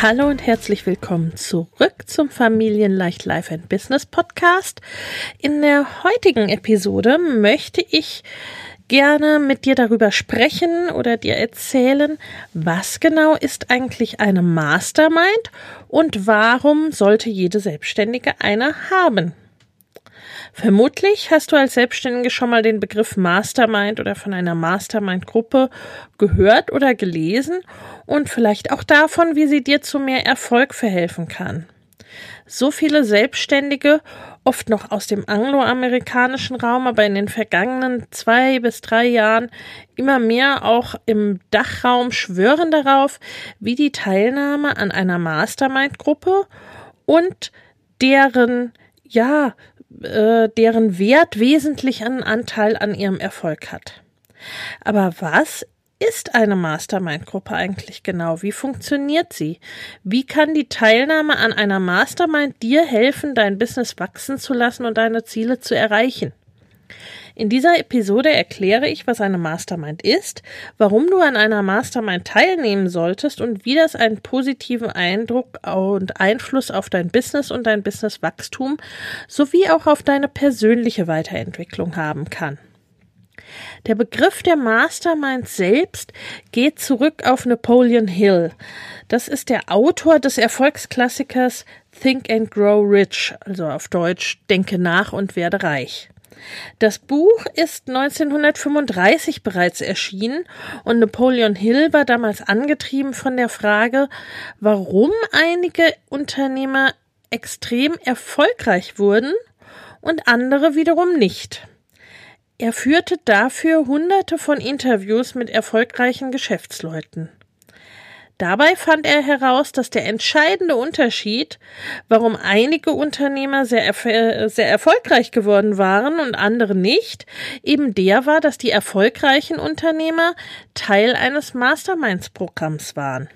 Hallo und herzlich willkommen zurück zum Familienleicht Life and Business Podcast. In der heutigen Episode möchte ich gerne mit dir darüber sprechen oder dir erzählen, was genau ist eigentlich eine Mastermind und warum sollte jede Selbstständige eine haben. Vermutlich hast du als Selbstständige schon mal den Begriff Mastermind oder von einer Mastermind-Gruppe gehört oder gelesen und vielleicht auch davon, wie sie dir zu mehr Erfolg verhelfen kann. So viele Selbstständige, oft noch aus dem angloamerikanischen Raum, aber in den vergangenen zwei bis drei Jahren immer mehr auch im Dachraum schwören darauf, wie die Teilnahme an einer Mastermind-Gruppe und deren ja äh, deren Wert wesentlich einen Anteil an ihrem Erfolg hat. Aber was ist eine Mastermind-Gruppe eigentlich genau? Wie funktioniert sie? Wie kann die Teilnahme an einer Mastermind dir helfen, dein Business wachsen zu lassen und deine Ziele zu erreichen? In dieser Episode erkläre ich, was eine Mastermind ist, warum du an einer Mastermind teilnehmen solltest und wie das einen positiven Eindruck und Einfluss auf dein Business und dein Businesswachstum sowie auch auf deine persönliche Weiterentwicklung haben kann. Der Begriff der Mastermind selbst geht zurück auf Napoleon Hill. Das ist der Autor des Erfolgsklassikers Think and Grow Rich, also auf Deutsch Denke nach und werde reich. Das Buch ist 1935 bereits erschienen und Napoleon Hill war damals angetrieben von der Frage, warum einige Unternehmer extrem erfolgreich wurden und andere wiederum nicht. Er führte dafür hunderte von Interviews mit erfolgreichen Geschäftsleuten. Dabei fand er heraus, dass der entscheidende Unterschied, warum einige Unternehmer sehr, erf sehr erfolgreich geworden waren und andere nicht, eben der war, dass die erfolgreichen Unternehmer Teil eines Masterminds-Programms waren.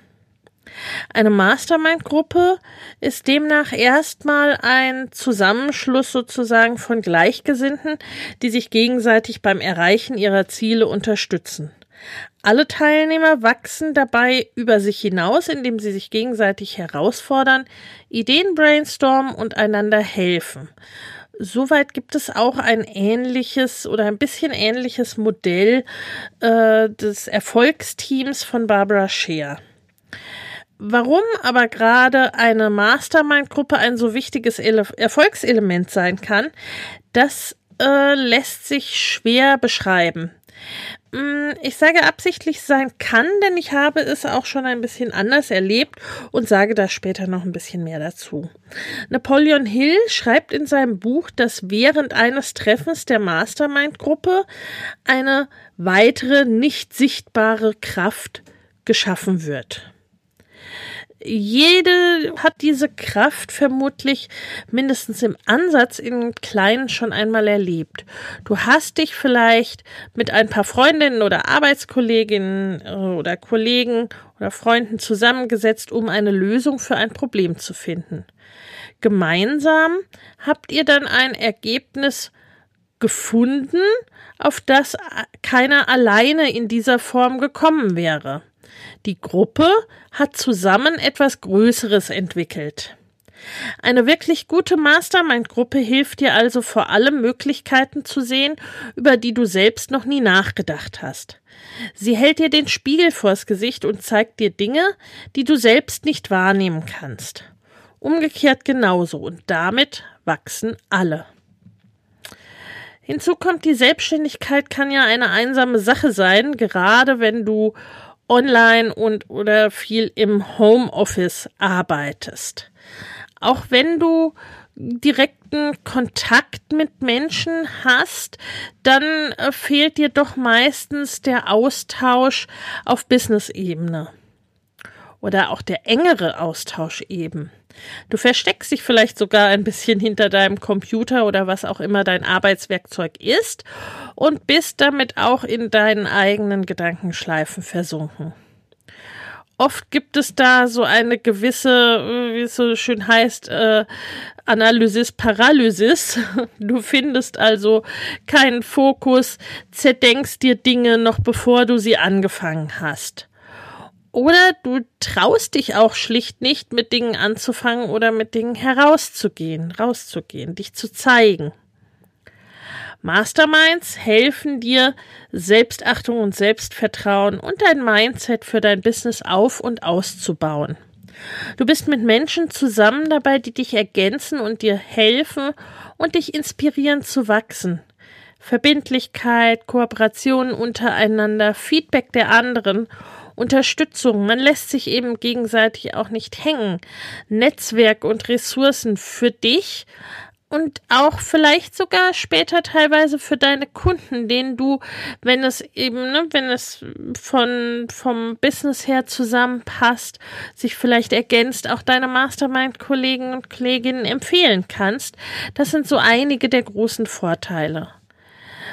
Eine Mastermind-Gruppe ist demnach erstmal ein Zusammenschluss sozusagen von Gleichgesinnten, die sich gegenseitig beim Erreichen ihrer Ziele unterstützen. Alle Teilnehmer wachsen dabei über sich hinaus, indem sie sich gegenseitig herausfordern, Ideen brainstormen und einander helfen. Soweit gibt es auch ein ähnliches oder ein bisschen ähnliches Modell äh, des Erfolgsteams von Barbara Scheer. Warum aber gerade eine Mastermind-Gruppe ein so wichtiges Ele Erfolgselement sein kann, das äh, lässt sich schwer beschreiben. Mm, ich sage absichtlich sein kann, denn ich habe es auch schon ein bisschen anders erlebt und sage da später noch ein bisschen mehr dazu. Napoleon Hill schreibt in seinem Buch, dass während eines Treffens der Mastermind-Gruppe eine weitere nicht sichtbare Kraft geschaffen wird jede hat diese Kraft vermutlich mindestens im Ansatz in Kleinen schon einmal erlebt. Du hast dich vielleicht mit ein paar Freundinnen oder Arbeitskolleginnen äh, oder Kollegen oder Freunden zusammengesetzt, um eine Lösung für ein Problem zu finden. Gemeinsam habt ihr dann ein Ergebnis gefunden, auf das keiner alleine in dieser Form gekommen wäre. Die Gruppe hat zusammen etwas Größeres entwickelt. Eine wirklich gute Mastermind-Gruppe hilft dir also vor allem Möglichkeiten zu sehen, über die du selbst noch nie nachgedacht hast. Sie hält dir den Spiegel vors Gesicht und zeigt dir Dinge, die du selbst nicht wahrnehmen kannst. Umgekehrt genauso und damit wachsen alle. Hinzu kommt, die Selbstständigkeit kann ja eine einsame Sache sein, gerade wenn du online und oder viel im Homeoffice arbeitest. Auch wenn du direkten Kontakt mit Menschen hast, dann äh, fehlt dir doch meistens der Austausch auf Business-Ebene. Oder auch der engere Austausch eben. Du versteckst dich vielleicht sogar ein bisschen hinter deinem Computer oder was auch immer dein Arbeitswerkzeug ist und bist damit auch in deinen eigenen Gedankenschleifen versunken. Oft gibt es da so eine gewisse, wie es so schön heißt, äh, Analysis Paralysis. Du findest also keinen Fokus, zerdenkst dir Dinge noch bevor du sie angefangen hast. Oder du traust dich auch schlicht nicht, mit Dingen anzufangen oder mit Dingen herauszugehen, rauszugehen, dich zu zeigen. Masterminds helfen dir, Selbstachtung und Selbstvertrauen und dein Mindset für dein Business auf und auszubauen. Du bist mit Menschen zusammen dabei, die dich ergänzen und dir helfen und dich inspirieren zu wachsen. Verbindlichkeit, Kooperation untereinander, Feedback der anderen Unterstützung. Man lässt sich eben gegenseitig auch nicht hängen. Netzwerk und Ressourcen für dich und auch vielleicht sogar später teilweise für deine Kunden, denen du, wenn es eben, ne, wenn es von vom Business her zusammenpasst, sich vielleicht ergänzt, auch deine Mastermind-Kollegen und Kolleginnen empfehlen kannst. Das sind so einige der großen Vorteile.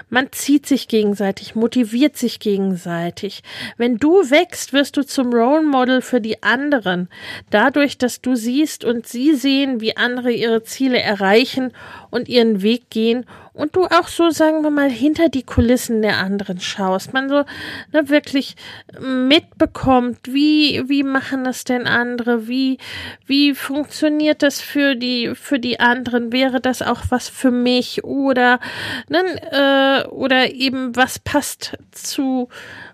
Man zieht sich gegenseitig, motiviert sich gegenseitig. Wenn du wächst, wirst du zum Role Model für die anderen. Dadurch, dass du siehst und sie sehen, wie andere ihre Ziele erreichen und ihren Weg gehen und du auch so, sagen wir mal, hinter die Kulissen der anderen schaust, man so ne, wirklich mitbekommt, wie, wie machen das denn andere, wie, wie funktioniert das für die, für die anderen, wäre das auch was für mich? Oder, ne, äh, oder eben was passt zu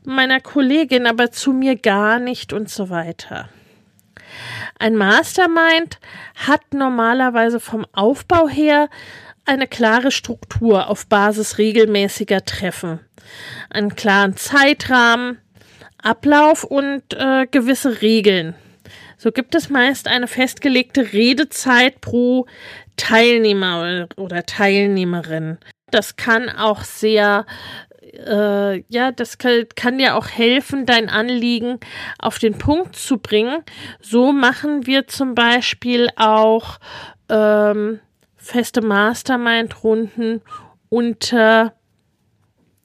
meiner Kollegin, aber zu mir gar nicht und so weiter. Ein Mastermind hat normalerweise vom Aufbau her eine klare Struktur auf Basis regelmäßiger Treffen, einen klaren Zeitrahmen, Ablauf und äh, gewisse Regeln. So gibt es meist eine festgelegte Redezeit pro Teilnehmer oder Teilnehmerin. Das kann auch sehr äh, ja, das kann, kann dir auch helfen, dein Anliegen auf den Punkt zu bringen. So machen wir zum Beispiel auch ähm, feste Mastermind-Runden unter,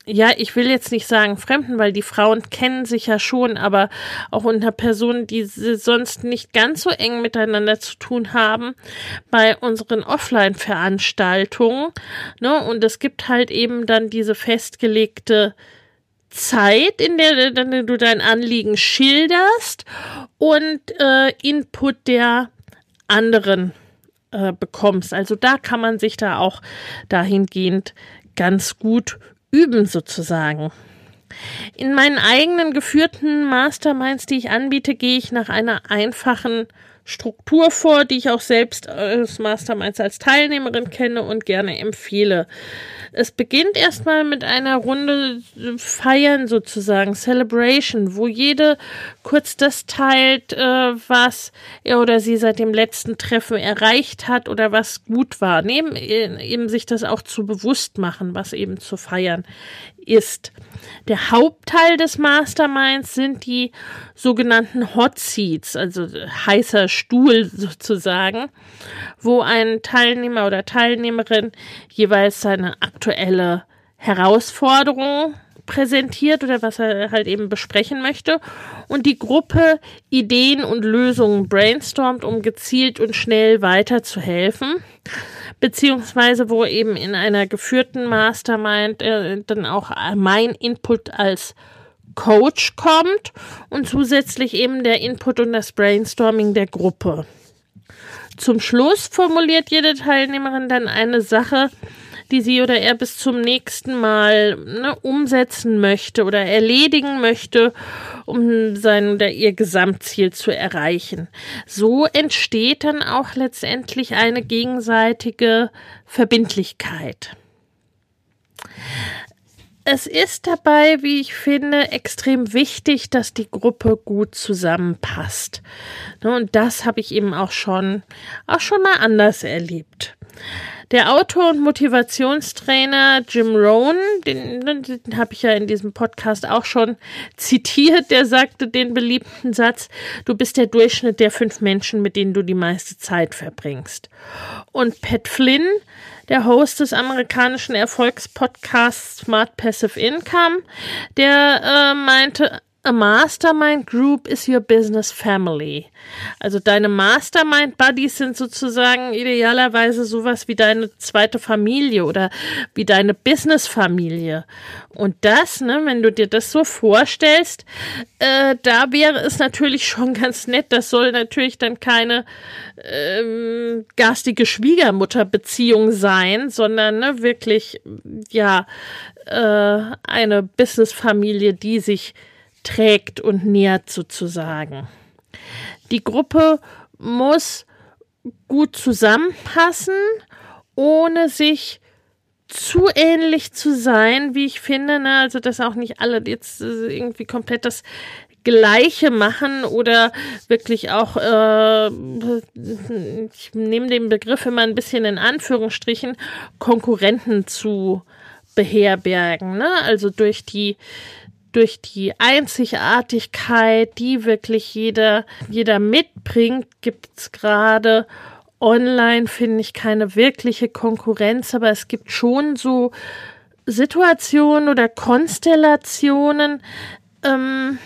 ja, ich will jetzt nicht sagen Fremden, weil die Frauen kennen sich ja schon, aber auch unter Personen, die sonst nicht ganz so eng miteinander zu tun haben, bei unseren Offline-Veranstaltungen. Ne? Und es gibt halt eben dann diese festgelegte Zeit, in der du dein Anliegen schilderst und äh, Input der anderen äh, bekommst. Also da kann man sich da auch dahingehend ganz gut üben sozusagen. In meinen eigenen geführten Masterminds, die ich anbiete, gehe ich nach einer einfachen Struktur vor, die ich auch selbst als Masterminds als Teilnehmerin kenne und gerne empfehle. Es beginnt erstmal mit einer Runde Feiern sozusagen, Celebration, wo jede kurz das teilt, äh, was er oder sie seit dem letzten Treffen erreicht hat oder was gut war. Neben eben sich das auch zu bewusst machen, was eben zu feiern ist. Der Hauptteil des Masterminds sind die sogenannten Hot Seats, also heißer Stuhl sozusagen, wo ein Teilnehmer oder Teilnehmerin jeweils seine aktuelle Herausforderung präsentiert oder was er halt eben besprechen möchte und die Gruppe Ideen und Lösungen brainstormt, um gezielt und schnell weiterzuhelfen beziehungsweise wo eben in einer geführten Mastermind äh, dann auch mein Input als Coach kommt und zusätzlich eben der Input und das Brainstorming der Gruppe. Zum Schluss formuliert jede Teilnehmerin dann eine Sache, die sie oder er bis zum nächsten Mal ne, umsetzen möchte oder erledigen möchte, um sein oder ihr Gesamtziel zu erreichen. So entsteht dann auch letztendlich eine gegenseitige Verbindlichkeit. Es ist dabei, wie ich finde, extrem wichtig, dass die Gruppe gut zusammenpasst. Ne, und das habe ich eben auch schon, auch schon mal anders erlebt. Der Autor und Motivationstrainer Jim Rohn, den, den habe ich ja in diesem Podcast auch schon zitiert, der sagte den beliebten Satz, du bist der Durchschnitt der fünf Menschen, mit denen du die meiste Zeit verbringst. Und Pat Flynn, der Host des amerikanischen Erfolgspodcasts Smart Passive Income, der äh, meinte, A Mastermind Group is your business family. Also deine Mastermind Buddies sind sozusagen idealerweise sowas wie deine zweite Familie oder wie deine Business Familie. Und das, ne, wenn du dir das so vorstellst, äh, da wäre es natürlich schon ganz nett. Das soll natürlich dann keine ähm, garstige Schwiegermutterbeziehung sein, sondern ne, wirklich ja äh, eine Business Familie, die sich trägt und nährt sozusagen. Die Gruppe muss gut zusammenpassen, ohne sich zu ähnlich zu sein, wie ich finde. Ne? Also, dass auch nicht alle jetzt äh, irgendwie komplett das Gleiche machen oder wirklich auch, äh, ich nehme den Begriff immer ein bisschen in Anführungsstrichen, Konkurrenten zu beherbergen. Ne? Also durch die durch die Einzigartigkeit, die wirklich jeder, jeder mitbringt, gibt's gerade online, finde ich, keine wirkliche Konkurrenz, aber es gibt schon so Situationen oder Konstellationen, ähm,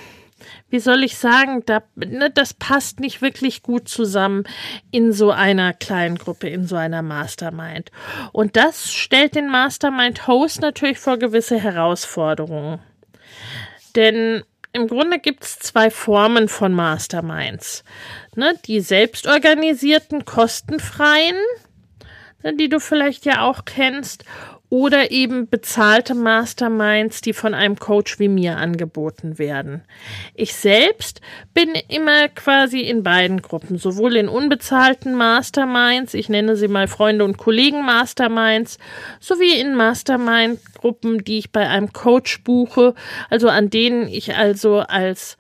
wie soll ich sagen, da, ne, das passt nicht wirklich gut zusammen in so einer kleinen Gruppe, in so einer Mastermind. Und das stellt den Mastermind-Host natürlich vor gewisse Herausforderungen. Denn im Grunde gibt es zwei Formen von Masterminds. Ne, die selbstorganisierten, kostenfreien, ne, die du vielleicht ja auch kennst, oder eben bezahlte Masterminds, die von einem Coach wie mir angeboten werden. Ich selbst bin immer quasi in beiden Gruppen, sowohl in unbezahlten Masterminds, ich nenne sie mal Freunde und Kollegen Masterminds, sowie in Mastermind-Gruppen, die ich bei einem Coach buche, also an denen ich also als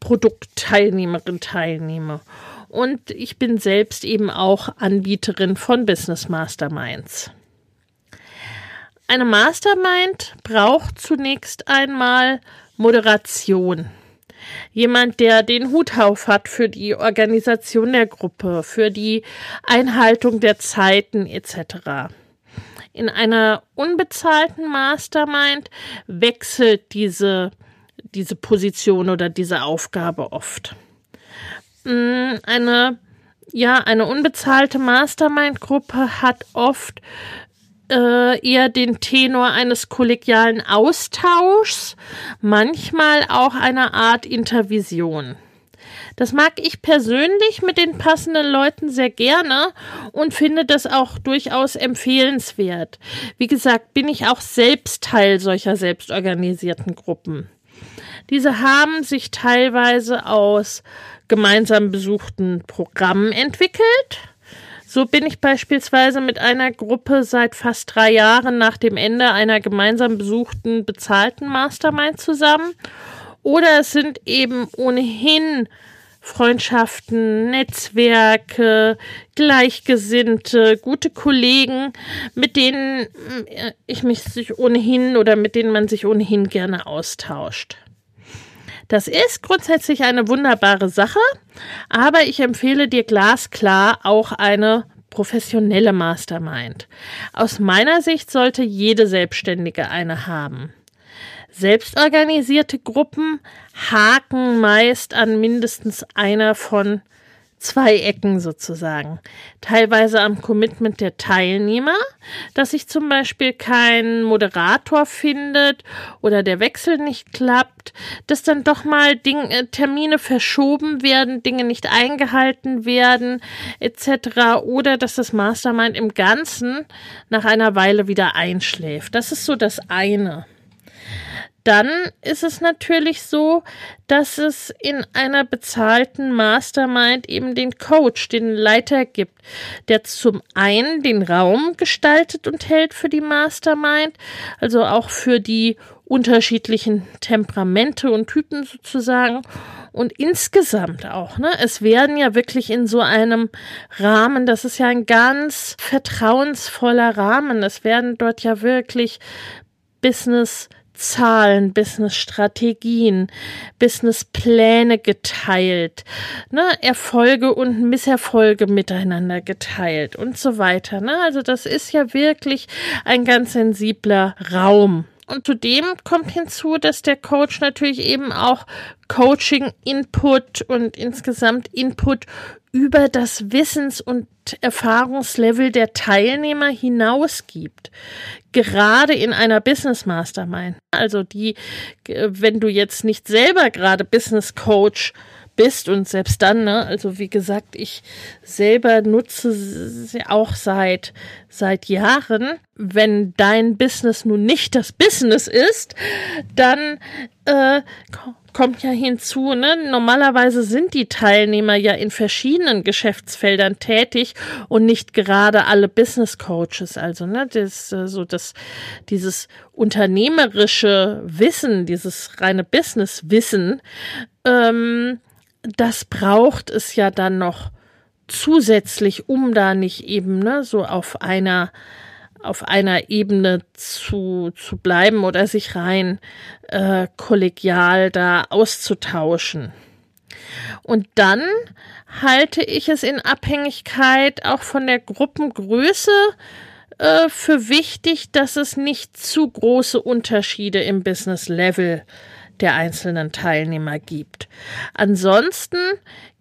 Produktteilnehmerin teilnehme. Und ich bin selbst eben auch Anbieterin von Business Masterminds. Eine Mastermind braucht zunächst einmal Moderation. Jemand, der den Hut auf hat für die Organisation der Gruppe, für die Einhaltung der Zeiten etc. In einer unbezahlten Mastermind wechselt diese, diese Position oder diese Aufgabe oft. Mm, eine, ja, eine unbezahlte Mastermind-Gruppe hat oft äh, eher den Tenor eines kollegialen Austauschs, manchmal auch eine Art Intervision. Das mag ich persönlich mit den passenden Leuten sehr gerne und finde das auch durchaus empfehlenswert. Wie gesagt, bin ich auch selbst Teil solcher selbstorganisierten Gruppen. Diese haben sich teilweise aus gemeinsam besuchten Programmen entwickelt so bin ich beispielsweise mit einer Gruppe seit fast drei Jahren nach dem Ende einer gemeinsam besuchten bezahlten Mastermind zusammen. Oder es sind eben ohnehin Freundschaften, Netzwerke, Gleichgesinnte, gute Kollegen, mit denen äh, ich mich sich ohnehin oder mit denen man sich ohnehin gerne austauscht. Das ist grundsätzlich eine wunderbare Sache, aber ich empfehle dir glasklar auch eine professionelle Mastermind. Aus meiner Sicht sollte jede Selbstständige eine haben. Selbstorganisierte Gruppen haken meist an mindestens einer von zwei Ecken sozusagen. Teilweise am Commitment der Teilnehmer, dass sich zum Beispiel kein Moderator findet oder der Wechsel nicht klappt, dass dann doch mal Dinge, äh, Termine verschoben werden, Dinge nicht eingehalten werden, etc. Oder dass das Mastermind im Ganzen nach einer Weile wieder einschläft. Das ist so das eine dann ist es natürlich so, dass es in einer bezahlten Mastermind eben den Coach, den Leiter gibt, der zum einen den Raum gestaltet und hält für die Mastermind, also auch für die unterschiedlichen Temperamente und Typen sozusagen und insgesamt auch, ne? Es werden ja wirklich in so einem Rahmen, das ist ja ein ganz vertrauensvoller Rahmen. Es werden dort ja wirklich Business Zahlen, Business-Strategien, Businesspläne geteilt, ne, Erfolge und Misserfolge miteinander geteilt und so weiter. Ne? Also das ist ja wirklich ein ganz sensibler Raum. Und zudem kommt hinzu, dass der Coach natürlich eben auch Coaching-Input und insgesamt Input über das Wissens- und Erfahrungslevel der Teilnehmer hinaus gibt. Gerade in einer Business Mastermind. Also die, wenn du jetzt nicht selber gerade Business Coach bist und selbst dann, ne, also wie gesagt, ich selber nutze sie auch seit seit Jahren. Wenn dein Business nun nicht das Business ist, dann äh, kommt ja hinzu, ne? Normalerweise sind die Teilnehmer ja in verschiedenen Geschäftsfeldern tätig und nicht gerade alle Business Coaches. Also, ne, das, äh, so das, dieses unternehmerische Wissen, dieses reine Business-Wissen, ähm, das braucht es ja dann noch zusätzlich, um da nicht eben, ne, so auf einer auf einer Ebene zu, zu bleiben oder sich rein äh, kollegial da auszutauschen. Und dann halte ich es in Abhängigkeit auch von der Gruppengröße äh, für wichtig, dass es nicht zu große Unterschiede im Business Level der einzelnen Teilnehmer gibt. Ansonsten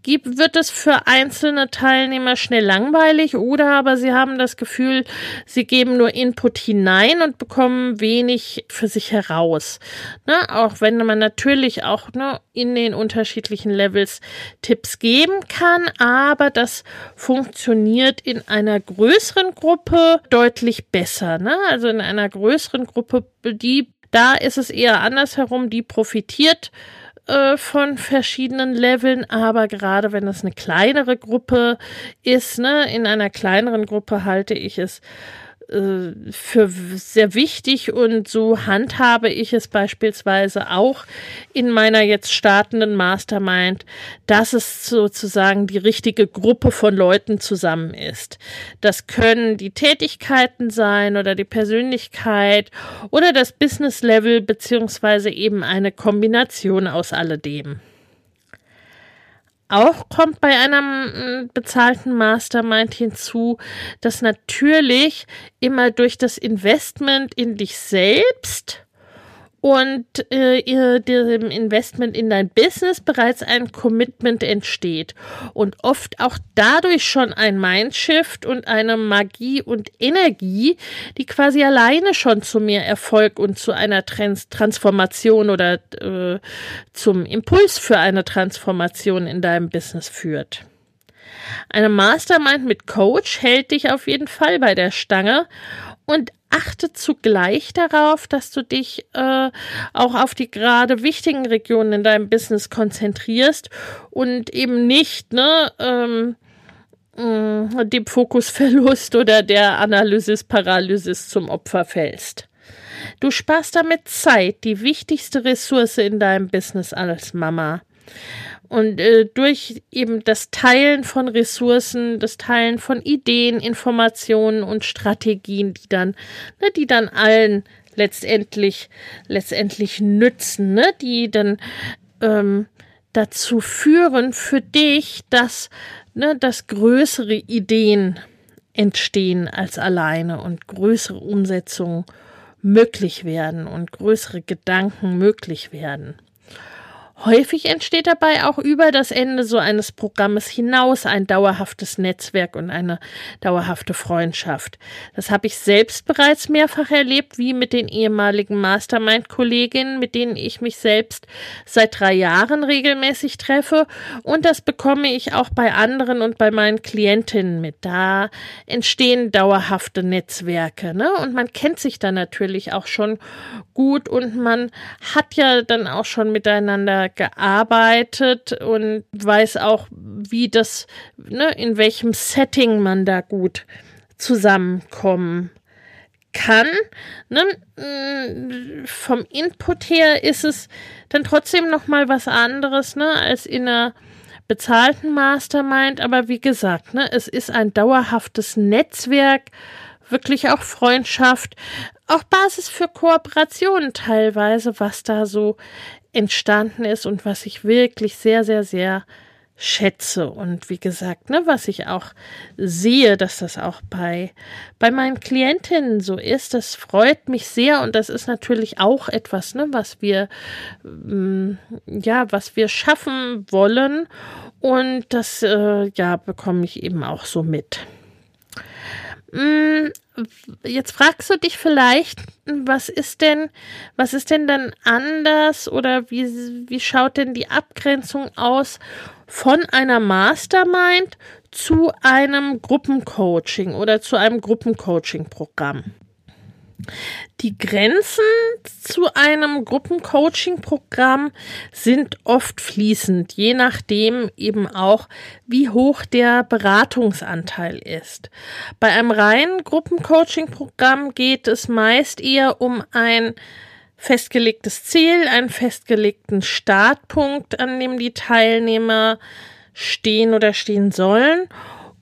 gibt, wird es für einzelne Teilnehmer schnell langweilig oder aber sie haben das Gefühl, sie geben nur Input hinein und bekommen wenig für sich heraus. Ne? Auch wenn man natürlich auch ne, in den unterschiedlichen Levels Tipps geben kann, aber das funktioniert in einer größeren Gruppe deutlich besser. Ne? Also in einer größeren Gruppe, die da ist es eher andersherum, die profitiert äh, von verschiedenen Leveln, aber gerade wenn es eine kleinere Gruppe ist, ne, in einer kleineren Gruppe halte ich es für sehr wichtig und so handhabe ich es beispielsweise auch in meiner jetzt startenden Mastermind, dass es sozusagen die richtige Gruppe von Leuten zusammen ist. Das können die Tätigkeiten sein oder die Persönlichkeit oder das Business Level beziehungsweise eben eine Kombination aus alledem. Auch kommt bei einem bezahlten Mastermind hinzu, dass natürlich immer durch das Investment in dich selbst und äh, dem Investment in dein Business bereits ein Commitment entsteht und oft auch dadurch schon ein Mindshift und eine Magie und Energie, die quasi alleine schon zu mehr Erfolg und zu einer Trans Transformation oder äh, zum Impuls für eine Transformation in deinem Business führt. Eine Mastermind mit Coach hält dich auf jeden Fall bei der Stange und achte zugleich darauf, dass du dich äh, auch auf die gerade wichtigen Regionen in deinem Business konzentrierst und eben nicht ne, ähm, äh, dem Fokusverlust oder der Analysis-Paralysis zum Opfer fällst. Du sparst damit Zeit, die wichtigste Ressource in deinem Business als Mama. Und äh, durch eben das Teilen von Ressourcen, das Teilen von Ideen, Informationen und Strategien, die dann, ne, die dann allen letztendlich, letztendlich nützen, ne, die dann ähm, dazu führen für dich, dass, ne, dass größere Ideen entstehen als alleine und größere Umsetzungen möglich werden und größere Gedanken möglich werden. Häufig entsteht dabei auch über das Ende so eines Programmes hinaus ein dauerhaftes Netzwerk und eine dauerhafte Freundschaft. Das habe ich selbst bereits mehrfach erlebt, wie mit den ehemaligen Mastermind-Kolleginnen, mit denen ich mich selbst seit drei Jahren regelmäßig treffe. Und das bekomme ich auch bei anderen und bei meinen Klientinnen mit. Da entstehen dauerhafte Netzwerke. Ne? Und man kennt sich dann natürlich auch schon gut und man hat ja dann auch schon miteinander gearbeitet und weiß auch, wie das, ne, in welchem Setting man da gut zusammenkommen kann. Ne? Mm, vom Input her ist es dann trotzdem noch mal was anderes, ne, als in einer bezahlten Mastermind. Aber wie gesagt, ne, es ist ein dauerhaftes Netzwerk, wirklich auch Freundschaft, auch Basis für Kooperation teilweise, was da so entstanden ist und was ich wirklich sehr, sehr, sehr schätze. Und wie gesagt, ne, was ich auch sehe, dass das auch bei bei meinen Klientinnen so ist, das freut mich sehr. Und das ist natürlich auch etwas, ne, was wir ähm, ja, was wir schaffen wollen. Und das äh, ja bekomme ich eben auch so mit. Mm, jetzt fragst du dich vielleicht, was ist denn, was ist denn dann anders oder wie, wie schaut denn die Abgrenzung aus von einer Mastermind zu einem Gruppencoaching oder zu einem Gruppencoaching-Programm? Die Grenzen zu einem Gruppencoaching-Programm sind oft fließend, je nachdem eben auch, wie hoch der Beratungsanteil ist. Bei einem reinen Gruppencoaching-Programm geht es meist eher um ein festgelegtes Ziel, einen festgelegten Startpunkt, an dem die Teilnehmer stehen oder stehen sollen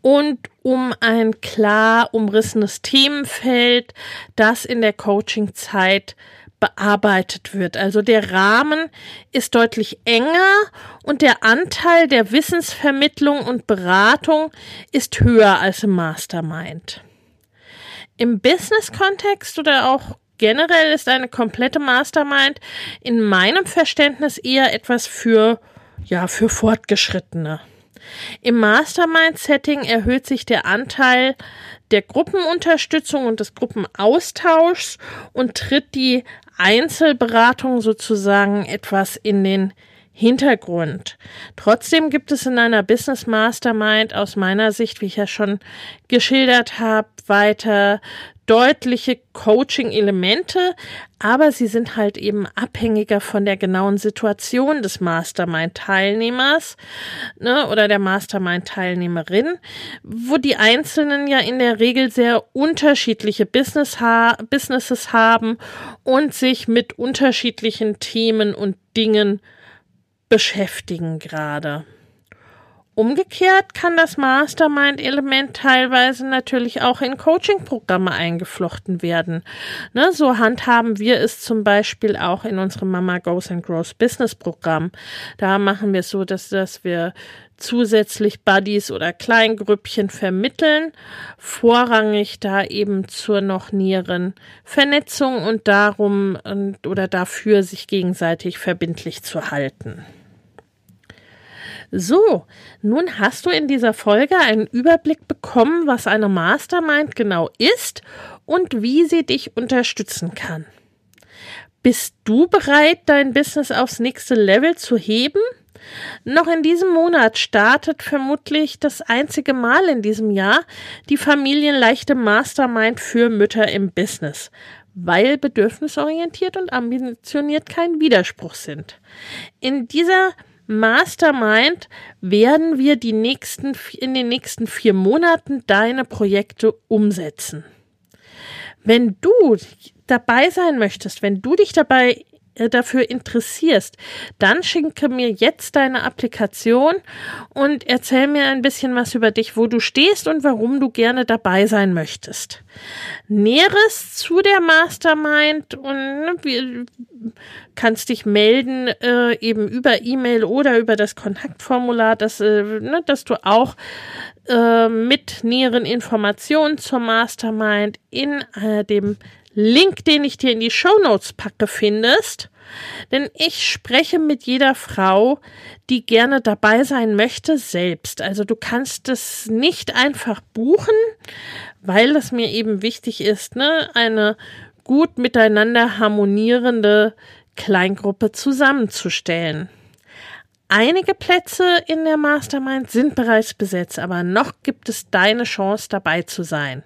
und um ein klar umrissenes Themenfeld, das in der Coachingzeit bearbeitet wird. Also der Rahmen ist deutlich enger und der Anteil der Wissensvermittlung und Beratung ist höher als im Mastermind. Im Business-Kontext oder auch generell ist eine komplette Mastermind in meinem Verständnis eher etwas für, ja, für Fortgeschrittene. Im Mastermind-Setting erhöht sich der Anteil der Gruppenunterstützung und des Gruppenaustauschs und tritt die Einzelberatung sozusagen etwas in den Hintergrund. Trotzdem gibt es in einer Business Mastermind aus meiner Sicht, wie ich ja schon geschildert habe, weiter deutliche Coaching-Elemente, aber sie sind halt eben abhängiger von der genauen Situation des Mastermind-Teilnehmers ne, oder der Mastermind-Teilnehmerin, wo die Einzelnen ja in der Regel sehr unterschiedliche Business ha Businesses haben und sich mit unterschiedlichen Themen und Dingen beschäftigen gerade. Umgekehrt kann das Mastermind-Element teilweise natürlich auch in Coaching-Programme eingeflochten werden. Ne, so handhaben wir es zum Beispiel auch in unserem Mama Goes and Grows Business Programm. Da machen wir es so, dass, dass wir zusätzlich Buddies oder Kleingrüppchen vermitteln, vorrangig da eben zur noch näheren Vernetzung und darum und, oder dafür sich gegenseitig verbindlich zu halten. So, nun hast du in dieser Folge einen Überblick bekommen, was eine Mastermind genau ist und wie sie dich unterstützen kann. Bist du bereit, dein Business aufs nächste Level zu heben? Noch in diesem Monat startet vermutlich das einzige Mal in diesem Jahr die familienleichte Mastermind für Mütter im Business, weil bedürfnisorientiert und ambitioniert kein Widerspruch sind. In dieser Mastermind werden wir die nächsten, in den nächsten vier Monaten deine Projekte umsetzen. Wenn du dabei sein möchtest, wenn du dich dabei dafür interessierst, dann schicke mir jetzt deine Applikation und erzähl mir ein bisschen was über dich, wo du stehst und warum du gerne dabei sein möchtest. Näheres zu der Mastermind und ne, wie, kannst dich melden, äh, eben über E-Mail oder über das Kontaktformular, dass, äh, ne, dass du auch äh, mit näheren Informationen zur Mastermind in äh, dem Link, den ich dir in die Show Notes packe, findest. Denn ich spreche mit jeder Frau, die gerne dabei sein möchte, selbst. Also du kannst es nicht einfach buchen, weil es mir eben wichtig ist, ne, eine gut miteinander harmonierende Kleingruppe zusammenzustellen. Einige Plätze in der Mastermind sind bereits besetzt, aber noch gibt es deine Chance dabei zu sein.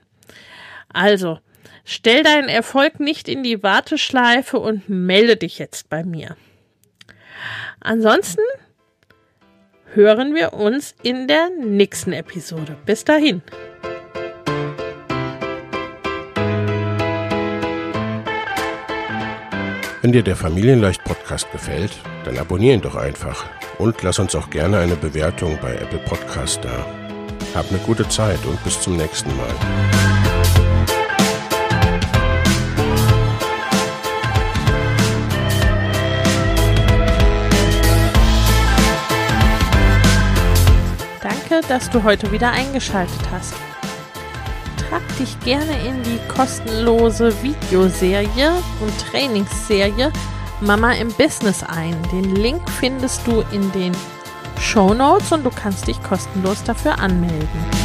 Also, stell deinen Erfolg nicht in die Warteschleife und melde dich jetzt bei mir. Ansonsten hören wir uns in der nächsten Episode. Bis dahin. Wenn dir der Familienleicht Podcast gefällt, dann abonnier ihn doch einfach und lass uns auch gerne eine Bewertung bei Apple Podcast da. Hab eine gute Zeit und bis zum nächsten Mal. Danke, dass du heute wieder eingeschaltet hast trag dich gerne in die kostenlose Videoserie und Trainingsserie Mama im Business ein. Den Link findest du in den Show Notes und du kannst dich kostenlos dafür anmelden.